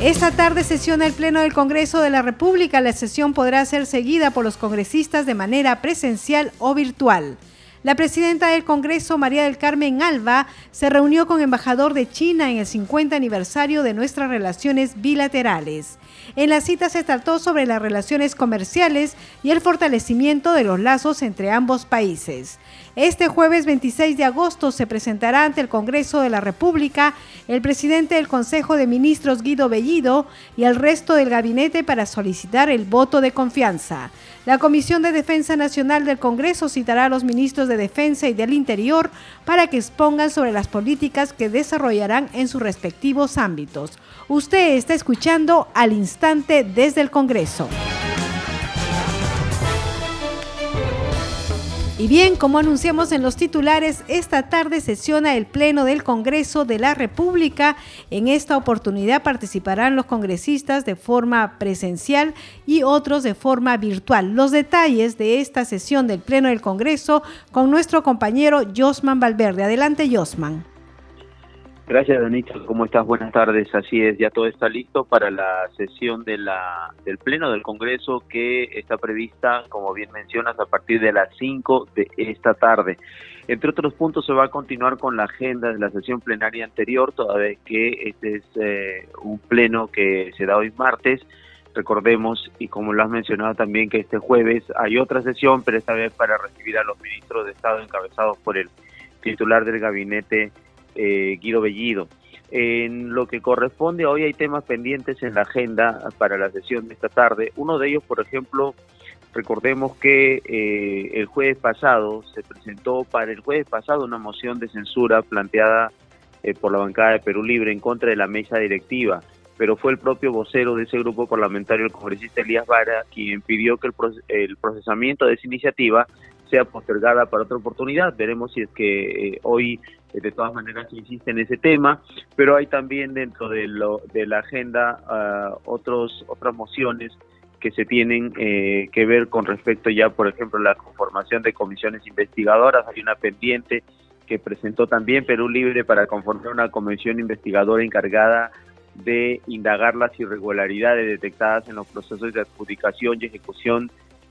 Esta tarde sesiona el Pleno del Congreso de la República. La sesión podrá ser seguida por los congresistas de manera presencial o virtual. La presidenta del Congreso, María del Carmen Alba, se reunió con embajador de China en el 50 aniversario de nuestras relaciones bilaterales. En la cita se trató sobre las relaciones comerciales y el fortalecimiento de los lazos entre ambos países. Este jueves 26 de agosto se presentará ante el Congreso de la República el presidente del Consejo de Ministros Guido Bellido y el resto del gabinete para solicitar el voto de confianza. La Comisión de Defensa Nacional del Congreso citará a los ministros de Defensa y del Interior para que expongan sobre las políticas que desarrollarán en sus respectivos ámbitos. Usted está escuchando al instante desde el Congreso. Y bien, como anunciamos en los titulares, esta tarde sesiona el Pleno del Congreso de la República. En esta oportunidad participarán los congresistas de forma presencial y otros de forma virtual. Los detalles de esta sesión del Pleno del Congreso con nuestro compañero Josman Valverde. Adelante, Josman. Gracias, Danito. ¿Cómo estás? Buenas tardes. Así es, ya todo está listo para la sesión de la, del Pleno del Congreso que está prevista, como bien mencionas, a partir de las 5 de esta tarde. Entre otros puntos, se va a continuar con la agenda de la sesión plenaria anterior, toda vez que este es eh, un pleno que se da hoy martes. Recordemos, y como lo has mencionado también, que este jueves hay otra sesión, pero esta vez para recibir a los ministros de Estado encabezados por el titular del gabinete eh, Guido Bellido. En lo que corresponde, hoy hay temas pendientes en la agenda para la sesión de esta tarde. Uno de ellos, por ejemplo, recordemos que eh, el jueves pasado se presentó para el jueves pasado una moción de censura planteada eh, por la bancada de Perú Libre en contra de la mesa directiva, pero fue el propio vocero de ese grupo parlamentario, el congresista Elías Vara, quien pidió que el procesamiento de esa iniciativa sea postergada para otra oportunidad. Veremos si es que eh, hoy de todas maneras insiste en ese tema, pero hay también dentro de, lo, de la agenda uh, otros, otras mociones que se tienen eh, que ver con respecto ya, por ejemplo, la conformación de comisiones investigadoras. Hay una pendiente que presentó también Perú Libre para conformar una comisión investigadora encargada de indagar las irregularidades detectadas en los procesos de adjudicación y ejecución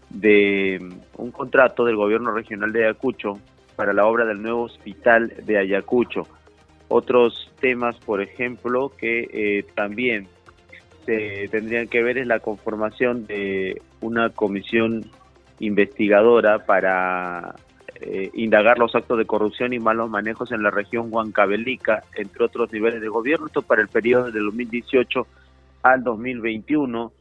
de mm, un contrato del gobierno regional de Ayacucho para la obra del nuevo hospital de Ayacucho. Otros temas, por ejemplo, que eh, también se tendrían que ver es la conformación de una comisión investigadora para eh, indagar los actos de corrupción y malos manejos en la región Huancavelica, entre otros niveles de gobierno, esto para el periodo del 2018 al 2021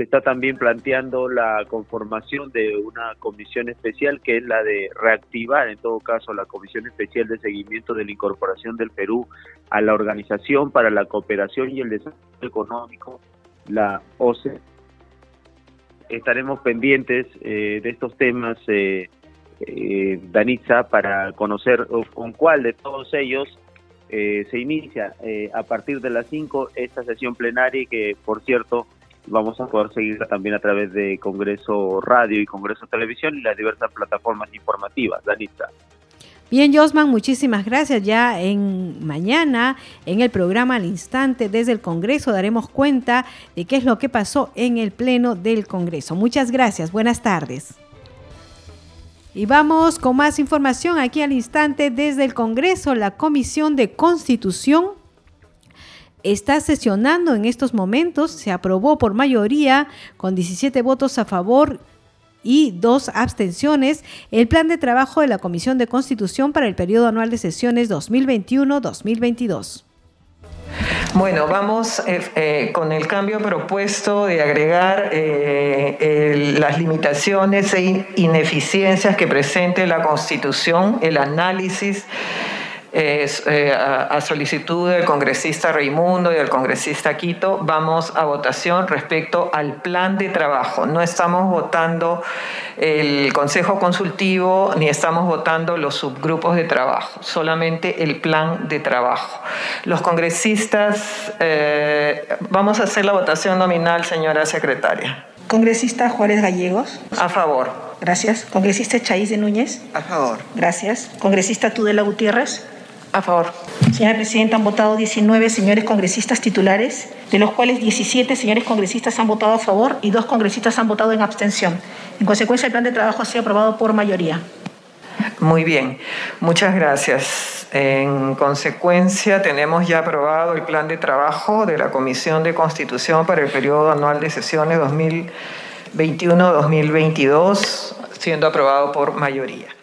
se está también planteando la conformación de una comisión especial que es la de reactivar, en todo caso, la Comisión Especial de Seguimiento de la Incorporación del Perú a la Organización para la Cooperación y el Desarrollo Económico, la OCE. Estaremos pendientes eh, de estos temas, eh, eh, Danitza, para conocer con cuál de todos ellos eh, se inicia a partir de las 5 esta sesión plenaria que, por cierto, vamos a poder seguirla también a través de Congreso Radio y Congreso Televisión y las diversas plataformas informativas. Danita. Bien, Josman, muchísimas gracias. Ya en mañana, en el programa Al Instante desde el Congreso, daremos cuenta de qué es lo que pasó en el Pleno del Congreso. Muchas gracias. Buenas tardes. Y vamos con más información aquí al instante desde el Congreso. La Comisión de Constitución está sesionando en estos momentos. Se aprobó por mayoría con 17 votos a favor y dos abstenciones el plan de trabajo de la Comisión de Constitución para el periodo anual de sesiones 2021-2022. Bueno, vamos eh, eh, con el cambio propuesto de agregar eh, las limitaciones e ineficiencias que presente la Constitución, el análisis eh, a, solicitud del congresista Raimundo y del congresista Quito, vamos a votación respecto al plan de trabajo. No estamos votando el Consejo Consultivo ni estamos votando los subgrupos de trabajo, solamente el plan de trabajo. Los congresistas, eh, vamos a hacer la votación nominal, señora secretaria. Congresista Juárez Gallegos. A favor. Gracias. Congresista Chaís de Núñez. A favor. Gracias. Congresista Tudela Gutiérrez. A favor. Señora Presidenta, han votado 19 señores congresistas titulares, de los cuales 17 señores congresistas han votado a favor y dos congresistas han votado en abstención. En consecuencia, el plan de trabajo ha sido aprobado por mayoría. Muy bien, muchas gracias. En consecuencia, tenemos ya aprobado el plan de trabajo de la Comisión de Constitución para el periodo anual de sesiones 2021-2022, siendo aprobado por mayoría.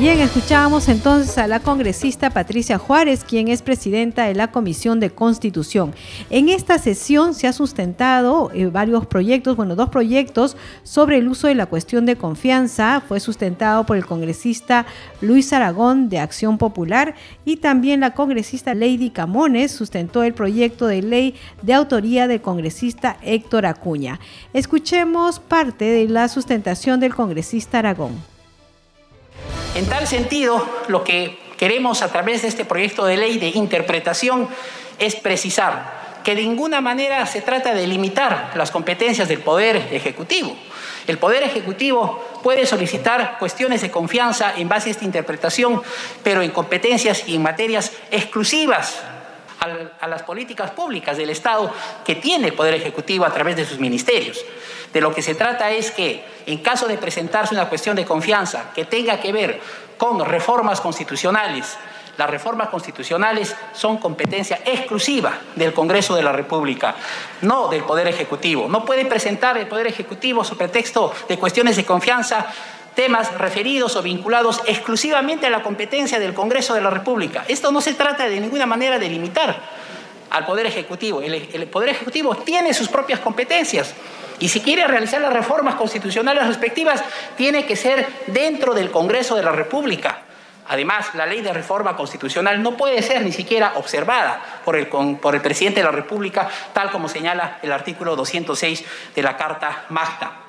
Bien, escuchábamos entonces a la congresista Patricia Juárez, quien es presidenta de la Comisión de Constitución. En esta sesión se ha sustentado eh, varios proyectos, bueno, dos proyectos sobre el uso de la cuestión de confianza. Fue sustentado por el congresista Luis Aragón de Acción Popular y también la congresista Lady Camones sustentó el proyecto de ley de autoría del congresista Héctor Acuña. Escuchemos parte de la sustentación del congresista Aragón. En tal sentido, lo que queremos a través de este proyecto de ley de interpretación es precisar que de ninguna manera se trata de limitar las competencias del Poder Ejecutivo. El Poder Ejecutivo puede solicitar cuestiones de confianza en base a esta interpretación, pero en competencias y en materias exclusivas a las políticas públicas del Estado que tiene el Poder Ejecutivo a través de sus ministerios. De lo que se trata es que, en caso de presentarse una cuestión de confianza que tenga que ver con reformas constitucionales, las reformas constitucionales son competencia exclusiva del Congreso de la República, no del Poder Ejecutivo. No puede presentar el Poder Ejecutivo, su pretexto de cuestiones de confianza, temas referidos o vinculados exclusivamente a la competencia del Congreso de la República. Esto no se trata de ninguna manera de limitar al Poder Ejecutivo. El, Poder Ejecutivo tiene sus propias competencias. Y si quiere realizar las reformas constitucionales respectivas, tiene que ser dentro del Congreso de la República. Además, la ley de reforma constitucional no puede ser ni siquiera observada por el, por el presidente de la República, tal como señala el artículo 206 de la Carta Magna.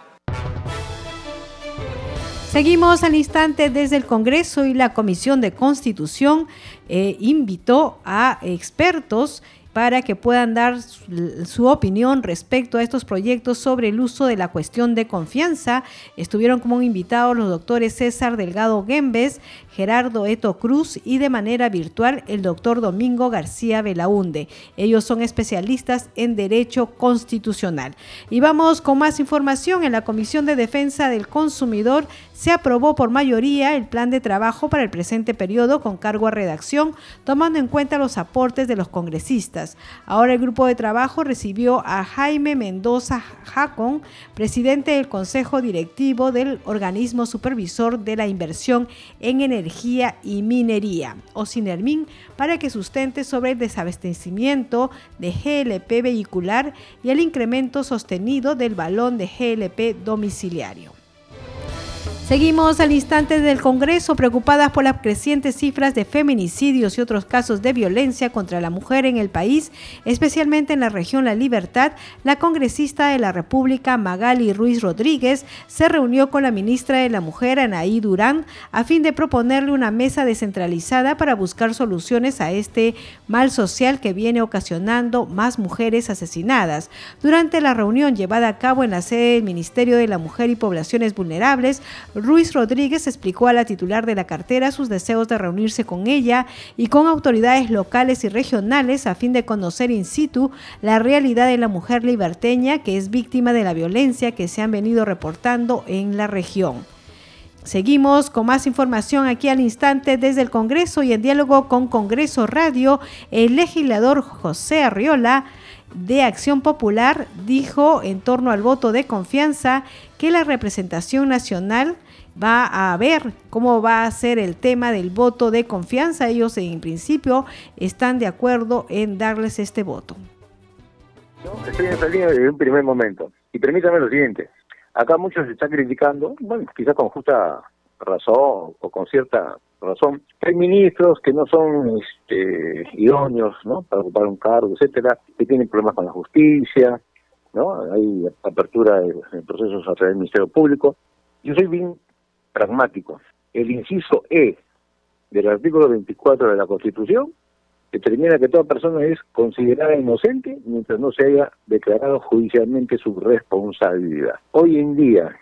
Seguimos al instante desde el Congreso y la Comisión de Constitución eh, invitó a expertos para que puedan dar su, opinión respecto a estos proyectos sobre el uso de la cuestión de confianza. Estuvieron como invitados los doctores César Delgado Gembes, Gerardo Eto Cruz y de manera virtual el doctor Domingo García Belaunde. Ellos son especialistas en Derecho Constitucional. Y vamos con más información. En la Comisión de Defensa del Consumidor se aprobó por mayoría el plan de trabajo para el presente periodo con cargo a redacción, tomando en cuenta los aportes de los congresistas. Ahora el grupo de trabajo recibió a Jaime Mendoza Jacón, presidente del Consejo Directivo del Organismo Supervisor de la Inversión en Energía Energía y Minería, o Sinermin, para que sustente sobre el desabastecimiento de GLP vehicular y el incremento sostenido del balón de GLP domiciliario. Seguimos al instante del Congreso preocupadas por las crecientes cifras de feminicidios y otros casos de violencia contra la mujer en el país, especialmente en la región La Libertad. La congresista de la República, Magali Ruiz Rodríguez, se reunió con la ministra de la Mujer, Anaí Durán, a fin de proponerle una mesa descentralizada para buscar soluciones a este mal social que viene ocasionando más mujeres asesinadas. Durante la reunión llevada a cabo en la sede del Ministerio de la Mujer y Poblaciones Vulnerables, Ruiz Rodríguez explicó a la titular de la cartera sus deseos de reunirse con ella y con autoridades locales y regionales a fin de conocer in situ la realidad de la mujer liberteña que es víctima de la violencia que se han venido reportando en la región. Seguimos con más información aquí al instante desde el Congreso y en diálogo con Congreso Radio, el legislador José Arriola de Acción Popular dijo en torno al voto de confianza que la representación nacional va a ver cómo va a ser el tema del voto de confianza. Ellos en principio están de acuerdo en darles este voto. estoy en esa línea desde un primer momento. Y permítame lo siguiente. Acá muchos están criticando, bueno, quizás con justa razón o con cierta razón. Hay ministros que no son este, idóneos ¿no? para ocupar un cargo, etcétera, que tienen problemas con la justicia, ¿no? Hay apertura de, procesos a través del Ministerio Público. Yo soy bien pragmático. El inciso E del artículo 24 de la Constitución determina que toda persona es considerada inocente mientras no se haya declarado judicialmente su responsabilidad. Hoy en día,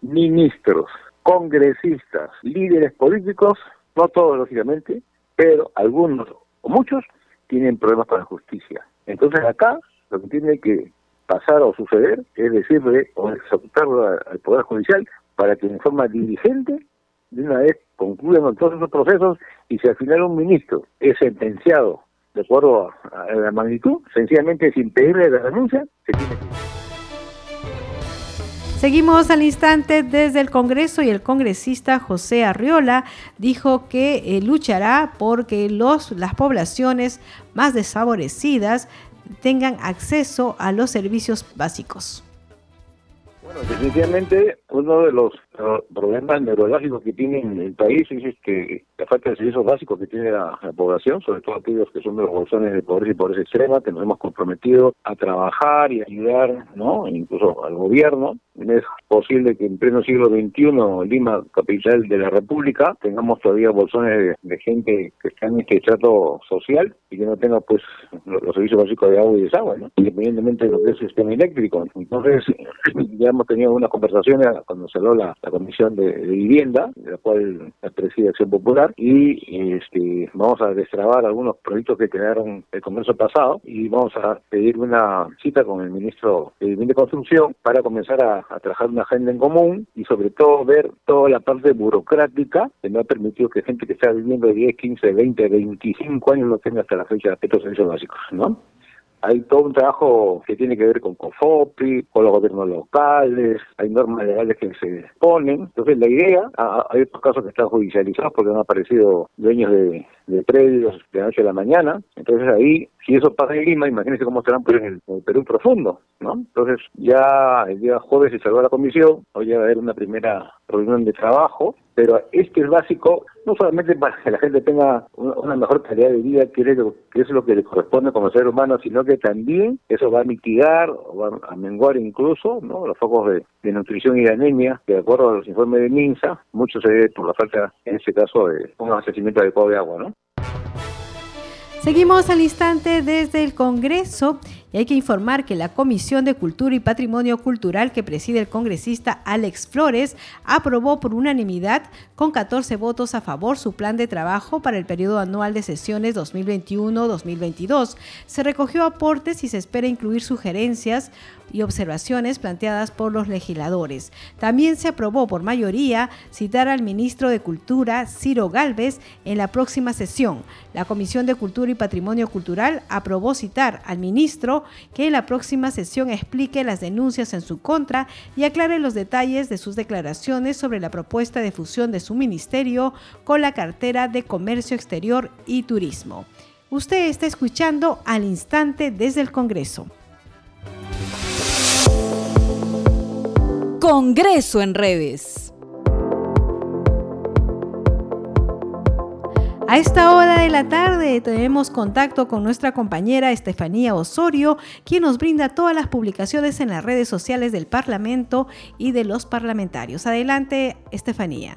ministros, congresistas, líderes políticos, no todos lógicamente, pero algunos o muchos tienen problemas con la justicia. Entonces acá lo que tiene que pasar o suceder es decirle o executarlo al Poder Judicial para que en forma diligente de una vez concluyan todos esos procesos y si al final un ministro es sentenciado de acuerdo a, la magnitud, sencillamente sin pedirle la renuncia, se tiene que... Seguimos al instante desde el Congreso y el congresista José Arriola dijo que eh, luchará porque los, las poblaciones más desfavorecidas tengan acceso a los servicios básicos. Bueno, definitivamente uno de los problemas neurológicos que tiene el país es este, la falta de servicios básicos que tiene la, población, sobre todo aquellos que son de los bolsones de pobreza y pobreza extrema, que nos hemos comprometido a trabajar y ayudar, ¿no? Incluso al gobierno. Es posible que en pleno siglo XXI, Lima, capital de la República, tengamos todavía bolsones de, gente que está en este estrato social y que no tenga, pues, los, servicios básicos de agua y desagüe, ¿no? Independientemente de lo que es el sistema eléctrico. Entonces, ya hemos tenido unas conversaciones cuando se habló la, Comisión de, Vivienda, de la cual preside Acción Popular, y este, vamos a destrabar algunos proyectos que quedaron el Congreso pasado y vamos a pedir una cita con el ministro de Vivienda y Construcción para comenzar a, trabajar una agenda en común y sobre todo ver toda la parte burocrática que no ha permitido que gente que está viviendo 10, 15, 20, 25 años no tenga hasta la fecha estos servicios básicos, ¿no? Hay todo un trabajo que tiene que ver con COFOPI, con los gobiernos locales, hay normas legales que se ponen. Entonces, la idea, hay otros casos que están judicializados porque han aparecido dueños de, de predios de noche a la mañana. Entonces, ahí, si eso pasa en Lima, imagínense cómo serán pues, en, el, Perú profundo, ¿no? Entonces, ya el día jueves se salvó la comisión, hoy va a haber una primera reunión de trabajo pero este es básico no solamente para que la gente tenga una mejor calidad de vida, que es lo que le corresponde como ser humano, sino que también eso va a mitigar o va a menguar incluso los focos de, nutrición y de anemia, que de acuerdo a los informes de MINSA, mucho se debe por la falta, en este caso, de un abastecimiento adecuado de agua. ¿no? Seguimos al instante desde el Congreso y hay que informar que la Comisión de Cultura y Patrimonio Cultural que preside el congresista Alex Flores aprobó por unanimidad con 14 votos a favor su plan de trabajo para el periodo anual de sesiones 2021-2022. Se recogió aportes y se espera incluir sugerencias y observaciones planteadas por los legisladores. También se aprobó por mayoría citar al ministro de Cultura, Ciro Galvez, en la próxima sesión. La Comisión de Cultura y Patrimonio Cultural aprobó citar al ministro que en la próxima sesión explique las denuncias en su contra y aclare los detalles de sus declaraciones sobre la propuesta de fusión de su ministerio con la cartera de Comercio Exterior y Turismo. Usted está escuchando al instante desde el Congreso. Congreso en redes. A esta hora de la tarde tenemos contacto con nuestra compañera Estefanía Osorio, quien nos brinda todas las publicaciones en las redes sociales del Parlamento y de los parlamentarios. Adelante, Estefanía.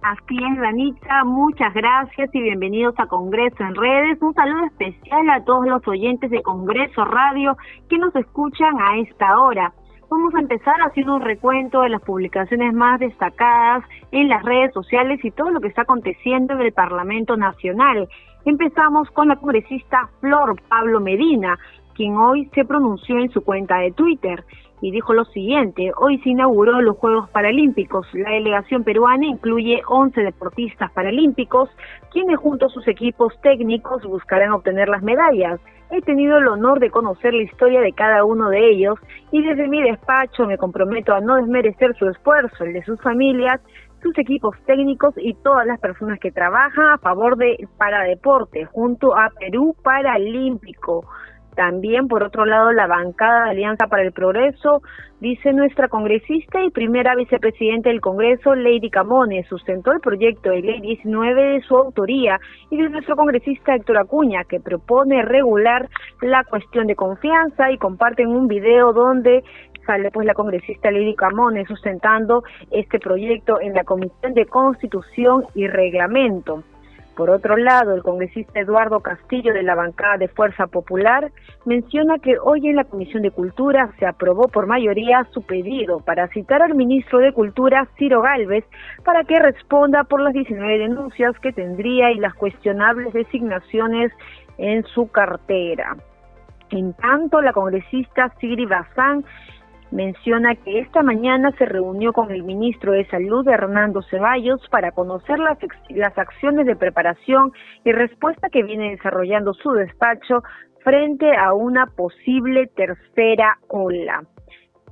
Así es, Danita, muchas gracias y bienvenidos a Congreso en Redes. Un saludo especial a todos los oyentes de Congreso Radio que nos escuchan a esta hora. Vamos a empezar haciendo un recuento de las publicaciones más destacadas en las redes sociales y todo lo que está aconteciendo en el Parlamento Nacional. Empezamos con la congresista Flor Pablo Medina, quien hoy se pronunció en su cuenta de Twitter y dijo lo siguiente, hoy se inauguró los Juegos Paralímpicos. La delegación peruana incluye 11 deportistas paralímpicos, quienes junto a sus equipos técnicos buscarán obtener las medallas. He tenido el honor de conocer la historia de cada uno de ellos y desde mi despacho me comprometo a no desmerecer su esfuerzo, el de sus familias, sus equipos técnicos y todas las personas que trabajan a favor de para deporte junto a Perú Paralímpico También, por otro lado, la bancada de Alianza para el Progreso, dice nuestra congresista y primera vicepresidenta del Congreso, Lady Camones, sustentó el proyecto de ley 19 de su autoría y de nuestro congresista Héctor Acuña, que propone regular la cuestión de confianza y comparten un video donde sale pues la congresista Lady Camones sustentando este proyecto en la Comisión de Constitución y Reglamento. Por otro lado, el congresista Eduardo Castillo de la bancada de Fuerza Popular menciona que hoy en la Comisión de Cultura se aprobó por mayoría su pedido para citar al ministro de Cultura, Ciro Galvez, para que responda por las 19 denuncias que tendría y las cuestionables designaciones en su cartera. En tanto, la congresista Sigri Bazán menciona que esta mañana se reunió con el ministro de Salud, Hernando Ceballos, para conocer las, las acciones de preparación y respuesta que viene desarrollando su despacho frente a una posible tercera ola.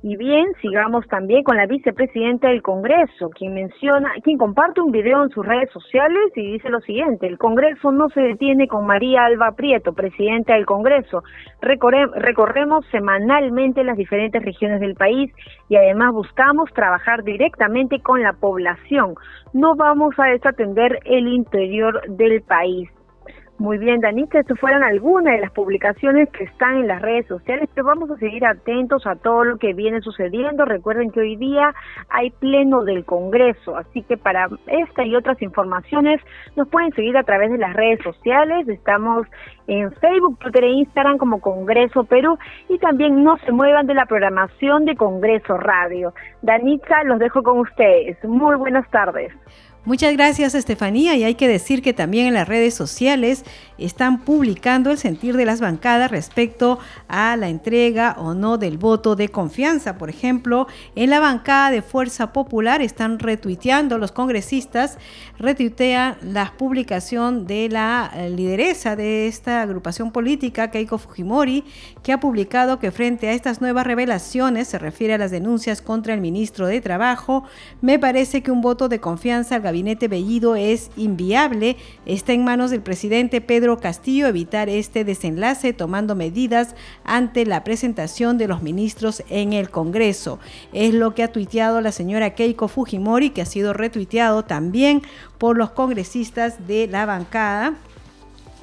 Y bien, sigamos también con la vicepresidenta del Congreso, quien menciona, quien comparte un video en sus redes sociales y dice lo siguiente, el Congreso no se detiene con María Alba Prieto, presidenta del Congreso. recorremos semanalmente las diferentes regiones del país y además buscamos trabajar directamente con la población. No vamos a desatender el interior del país. Muy bien, Danita, estas fueron algunas de las publicaciones que están en las redes sociales, pero vamos a seguir atentos a todo lo que viene sucediendo. Recuerden que hoy día hay pleno del Congreso, así que para esta y otras informaciones nos pueden seguir a través de las redes sociales. Estamos en Facebook, Twitter e Instagram como Congreso Perú y también no se muevan de la programación de Congreso Radio. Danita, los dejo con ustedes. Muy buenas tardes. Muchas gracias Estefanía y hay que decir que también en las redes sociales están publicando el sentir de las bancadas respecto a la entrega o no del voto de confianza. Por ejemplo, en la bancada de Fuerza Popular están retuiteando los congresistas, retuitean la publicación de la eh, lideresa de esta agrupación política, Keiko Fujimori, que ha publicado que frente a estas nuevas revelaciones, se refiere a las denuncias contra el ministro de Trabajo, me parece que un voto de confianza al gabinete Bellido es inviable. Está en manos del presidente Pedro Castillo evitar este desenlace tomando medidas ante la presentación de los ministros en el Congreso. Es lo que ha tuiteado la señora Keiko Fujimori, que ha sido retuiteado también por los congresistas de la bancada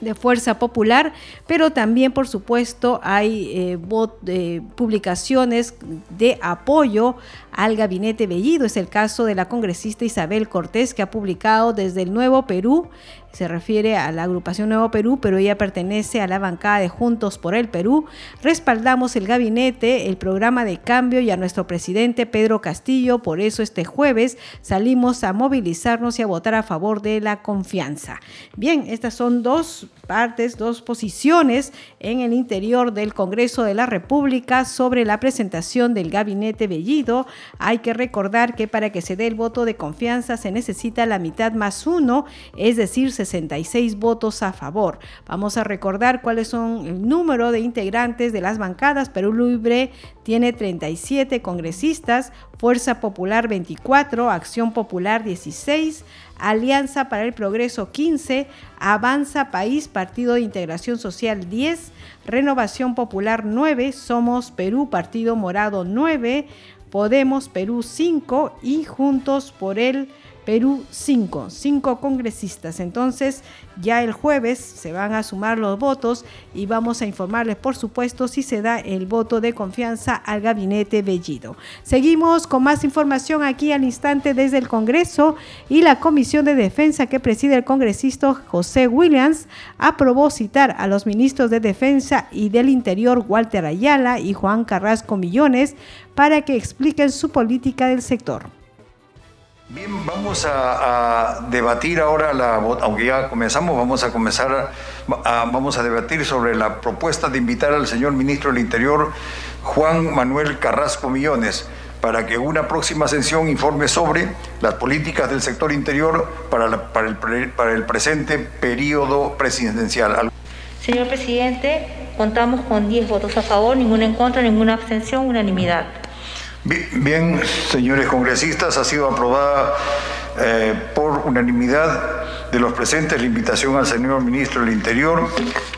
de Fuerza Popular, pero también, por supuesto, hay eh, eh, publicaciones de apoyo al gabinete Bellido. Es el caso de la congresista Isabel Cortés, que ha publicado desde el Nuevo Perú se refiere a la agrupación Nuevo Perú, pero ella pertenece a la bancada de Juntos por el Perú. Respaldamos el gabinete, el programa de cambio y a nuestro presidente Pedro Castillo. Por eso este jueves salimos a movilizarnos y a votar a favor de la confianza. Bien, estas son dos partes, dos posiciones en el interior del Congreso de la República sobre la presentación del gabinete Bellido. Hay que recordar que para que se dé el voto de confianza se necesita la mitad más uno, es decir, 66 votos a favor. Vamos a recordar cuáles son el número de integrantes de las bancadas. Perú Libre tiene 37 congresistas, Fuerza Popular 24, Acción Popular 16, Alianza para el Progreso 15, Avanza País, Partido de Integración Social 10, Renovación Popular 9, Somos Perú, Partido Morado 9, Podemos Perú 5 y Juntos por el Perú 5, 5 congresistas. Entonces ya el jueves se van a sumar los votos y vamos a informarles, por supuesto, si se da el voto de confianza al gabinete Bellido. Seguimos con más información aquí al instante desde el Congreso y la Comisión de Defensa que preside el congresista José Williams aprobó citar a los ministros de Defensa y del Interior Walter Ayala y Juan Carrasco Millones para que expliquen su política del sector. Bien, vamos a, debatir ahora, la, aunque ya comenzamos, vamos a comenzar, vamos a debatir sobre la propuesta de invitar al señor ministro del Interior, Juan Manuel Carrasco Millones, para que una próxima sesión informe sobre las políticas del sector interior para, para, el, para el presente periodo presidencial. Señor presidente, contamos con 10 votos a favor, ninguna en contra, ninguna abstención, unanimidad. Bien, señores congresistas, ha sido aprobada eh, por unanimidad de los presentes la invitación al señor ministro del Interior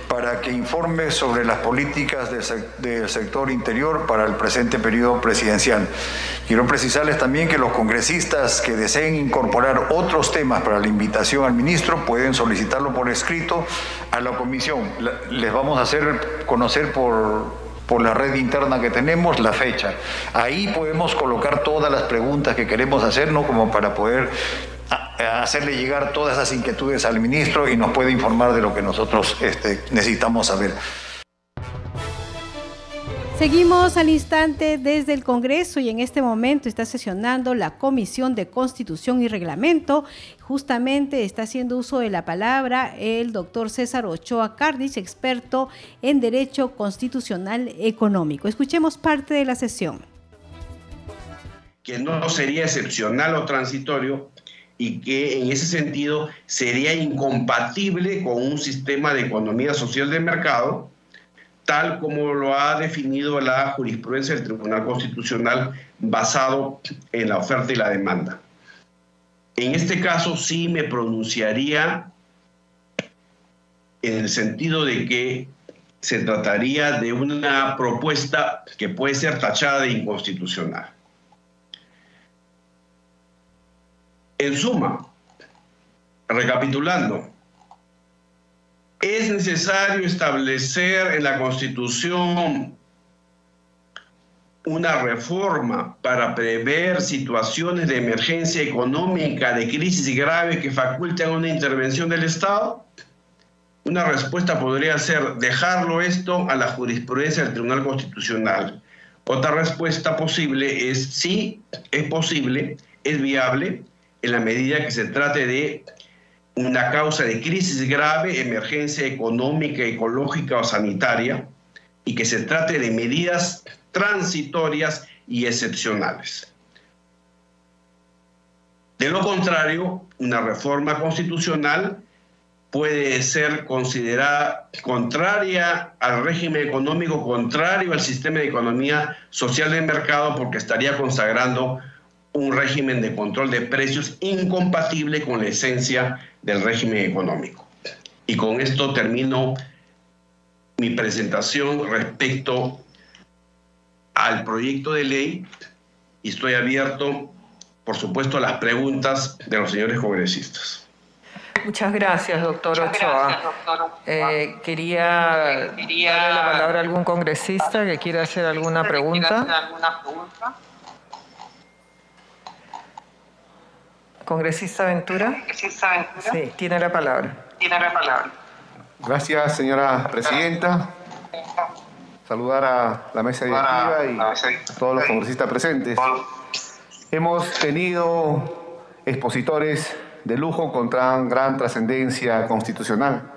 para que informe sobre las políticas del, sector interior para el presente periodo presidencial. Quiero precisarles también que los congresistas que deseen incorporar otros temas para la invitación al ministro pueden solicitarlo por escrito a la comisión. Les vamos a hacer conocer por, por la red interna que tenemos la fecha. Ahí podemos colocar todas las preguntas que queremos hacer, ¿no? Como para poder hacerle llegar todas esas inquietudes al ministro y nos puede informar de lo que nosotros este, necesitamos saber. Seguimos al instante desde el Congreso y en este momento está sesionando la Comisión de Constitución y Reglamento. Justamente está haciendo uso de la palabra el doctor César Ochoa Cardis, experto en Derecho Constitucional Económico. Escuchemos parte de la sesión. Que no sería excepcional o transitorio y que en ese sentido sería incompatible con un sistema de economía social de mercado, tal como lo ha definido la jurisprudencia del Tribunal Constitucional basado en la oferta y la demanda. En este caso sí me pronunciaría en el sentido de que se trataría de una propuesta que puede ser tachada de inconstitucional. En suma, recapitulando, es necesario establecer en la Constitución una reforma para prever situaciones de emergencia económica, de crisis grave que faculten una intervención del Estado? Una respuesta podría ser dejarlo esto a la jurisprudencia del Tribunal Constitucional. Otra respuesta posible es sí, es posible, es viable, en la medida que se trate de una causa de crisis grave, emergencia económica, ecológica o sanitaria, y que se trate de medidas transitorias y excepcionales. De lo contrario, una reforma constitucional puede ser considerada contraria al régimen económico, contrario al sistema de economía social del mercado, porque estaría consagrando un régimen de control de precios incompatible con la esencia del régimen económico. Y con esto termino mi presentación respecto al proyecto de ley y estoy abierto, por supuesto, a las preguntas de los señores congresistas. Muchas gracias, doctor Ochoa. Eh, quería, darle la palabra a algún congresista que quiera hacer alguna pregunta. Congresista Ventura. Sí, tiene la palabra. Tiene la palabra. Gracias, señora presidenta. Saludar a la mesa directiva y a todos los congresistas presentes. Hemos tenido expositores de lujo con gran trascendencia constitucional.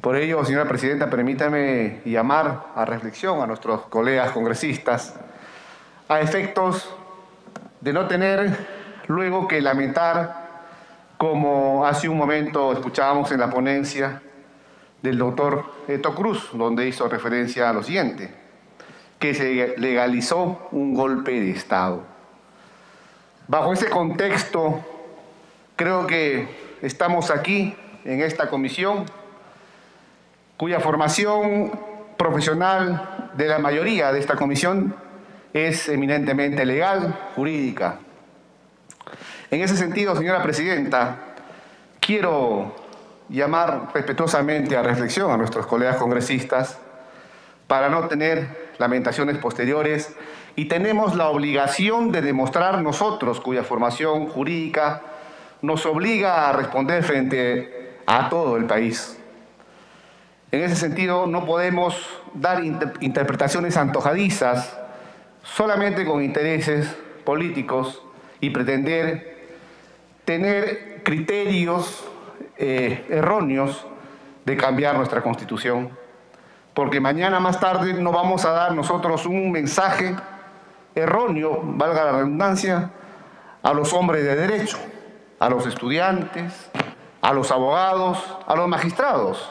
Por ello, señora presidenta, permítame llamar a reflexión a nuestros colegas congresistas a efectos de no tener luego que lamentar, como hace un momento escuchábamos en la ponencia del doctor Eto Cruz, donde hizo referencia a lo siguiente, que se legalizó un golpe de Estado. Bajo ese contexto, creo que estamos aquí, en esta comisión, cuya formación profesional de la mayoría de esta comisión es eminentemente legal, jurídica. En ese sentido, señora presidenta, quiero llamar respetuosamente a reflexión a nuestros colegas congresistas para no tener lamentaciones posteriores y tenemos la obligación de demostrar nosotros, cuya formación jurídica nos obliga a responder frente a todo el país. En ese sentido, no podemos dar interpretaciones antojadizas solamente con intereses políticos y pretender tener criterios eh, erróneos de cambiar nuestra constitución, porque mañana más tarde no vamos a dar nosotros un mensaje erróneo, valga la redundancia, a los hombres de derecho, a los estudiantes, a los abogados, a los magistrados,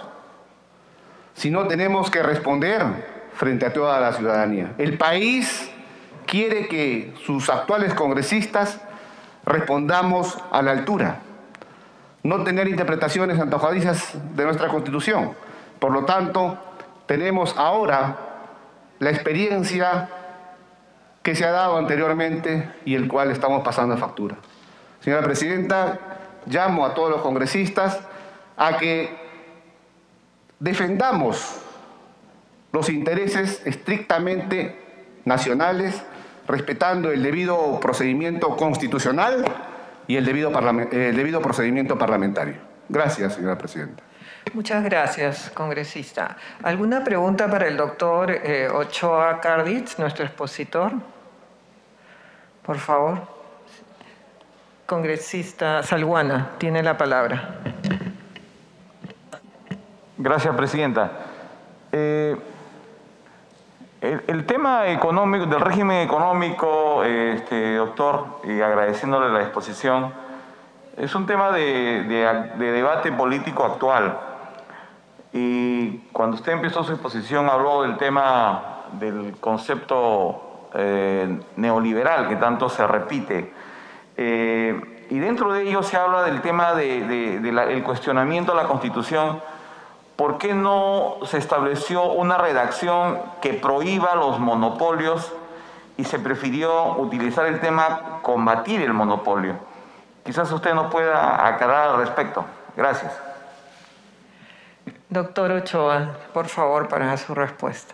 sino tenemos que responder frente a toda la ciudadanía. El país quiere que sus actuales congresistas respondamos a la altura. No tener interpretaciones antojadizas de nuestra Constitución, Por lo tanto, tenemos ahora la experiencia que se ha dado anteriormente y el cual estamos pasando a factura. Señora Presidenta, llamo a todos los congresistas a que defendamos los intereses estrictamente nacionales, respetando el debido procedimiento constitucional y el debido, el debido procedimiento parlamentario. Gracias, señora Presidenta. Muchas gracias, congresista. ¿Alguna pregunta para el doctor eh, Ochoa Carditz, nuestro expositor? Por favor. Congresista Salguana, tiene la palabra. Gracias, Presidenta. Eh, el, tema económico, del régimen económico, este, doctor, y agradeciéndole la exposición, es un tema de, debate político actual. Y cuando usted empezó su exposición habló del tema del concepto eh, neoliberal que tanto se repite. Eh, y dentro de ello se habla del tema del cuestionamiento a la Constitución. ¿Por qué no se estableció una redacción que prohíba los monopolios y se prefirió utilizar el tema combatir el monopolio? Quizás usted nos pueda aclarar al respecto. Gracias. Doctor Ochoa, por favor, para su respuesta.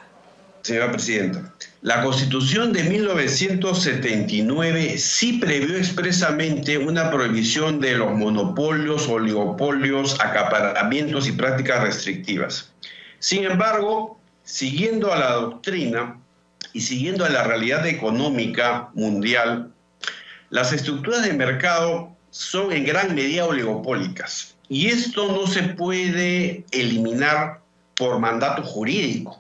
Señora Presidenta, la Constitución de 1979 sí previó expresamente una prohibición de los monopolios, oligopolios, acaparamientos y prácticas restrictivas. Sin embargo, siguiendo a la doctrina y siguiendo a la realidad económica mundial, las estructuras de mercado son en gran medida oligopólicas. Y esto no se puede eliminar por mandato jurídico.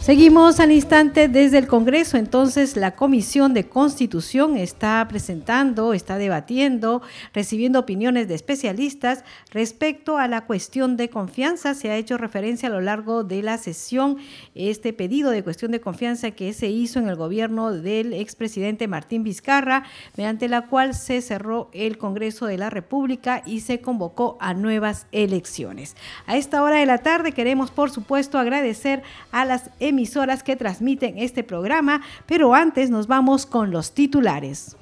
Seguimos al instante desde el Congreso. Entonces, la Comisión de Constitución está presentando, está debatiendo, recibiendo opiniones de especialistas respecto a la cuestión de confianza. Se ha hecho referencia a lo largo de la sesión este pedido de cuestión de confianza que se hizo en el gobierno del expresidente Martín Vizcarra, mediante la cual se cerró el Congreso de la República y se convocó a nuevas elecciones. A esta hora de la tarde queremos, por supuesto, agradecer a las emisiones emisoras que transmiten este programa, pero antes nos vamos con los titulares.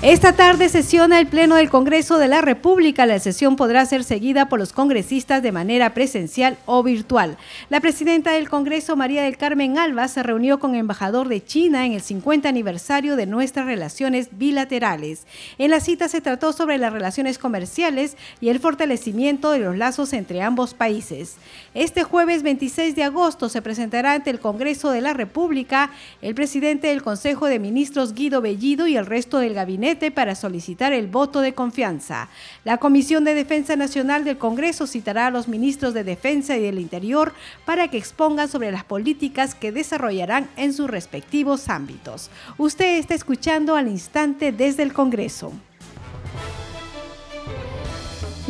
Esta tarde sesiona el Pleno del Congreso de la República. La sesión podrá ser seguida por los congresistas de manera presencial o virtual. La presidenta del Congreso, María del Carmen Alba, se reunió con el embajador de China en el 50 aniversario de nuestras relaciones bilaterales. En la cita se trató sobre las relaciones comerciales y el fortalecimiento de los lazos entre ambos países. Este jueves 26 de agosto se presentará ante el Congreso de la República el presidente del Consejo de Ministros, Guido Bellido, y el resto del gabinete para solicitar el voto de confianza. La Comisión de Defensa Nacional del Congreso citará a los ministros de Defensa y del Interior para que expongan sobre las políticas que desarrollarán en sus respectivos ámbitos. Usted está escuchando al instante desde el Congreso.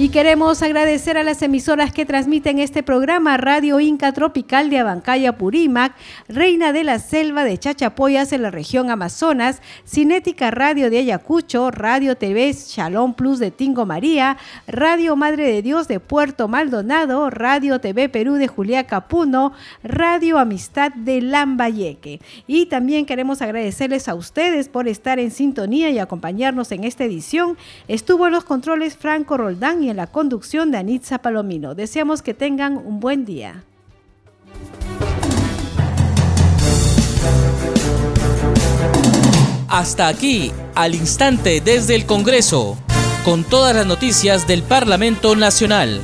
Y queremos agradecer a las emisoras que transmiten este programa, Radio Inca Tropical de Abancaya Purímac, Reina de la Selva de Chachapoyas en la región Amazonas, Cinética Radio de Ayacucho, Radio TV Shalom Plus de Tingo María, Radio Madre de Dios de Puerto Maldonado, Radio TV Perú de Julia Capuno, Radio Amistad de Lambayeque. Y también queremos agradecerles a ustedes por estar en sintonía y acompañarnos en esta edición. Estuvo en los controles Franco Roldán en la conducción de Anitza Palomino. Deseamos que tengan un buen día. Hasta aquí, al instante desde el Congreso, con todas las noticias del Parlamento Nacional.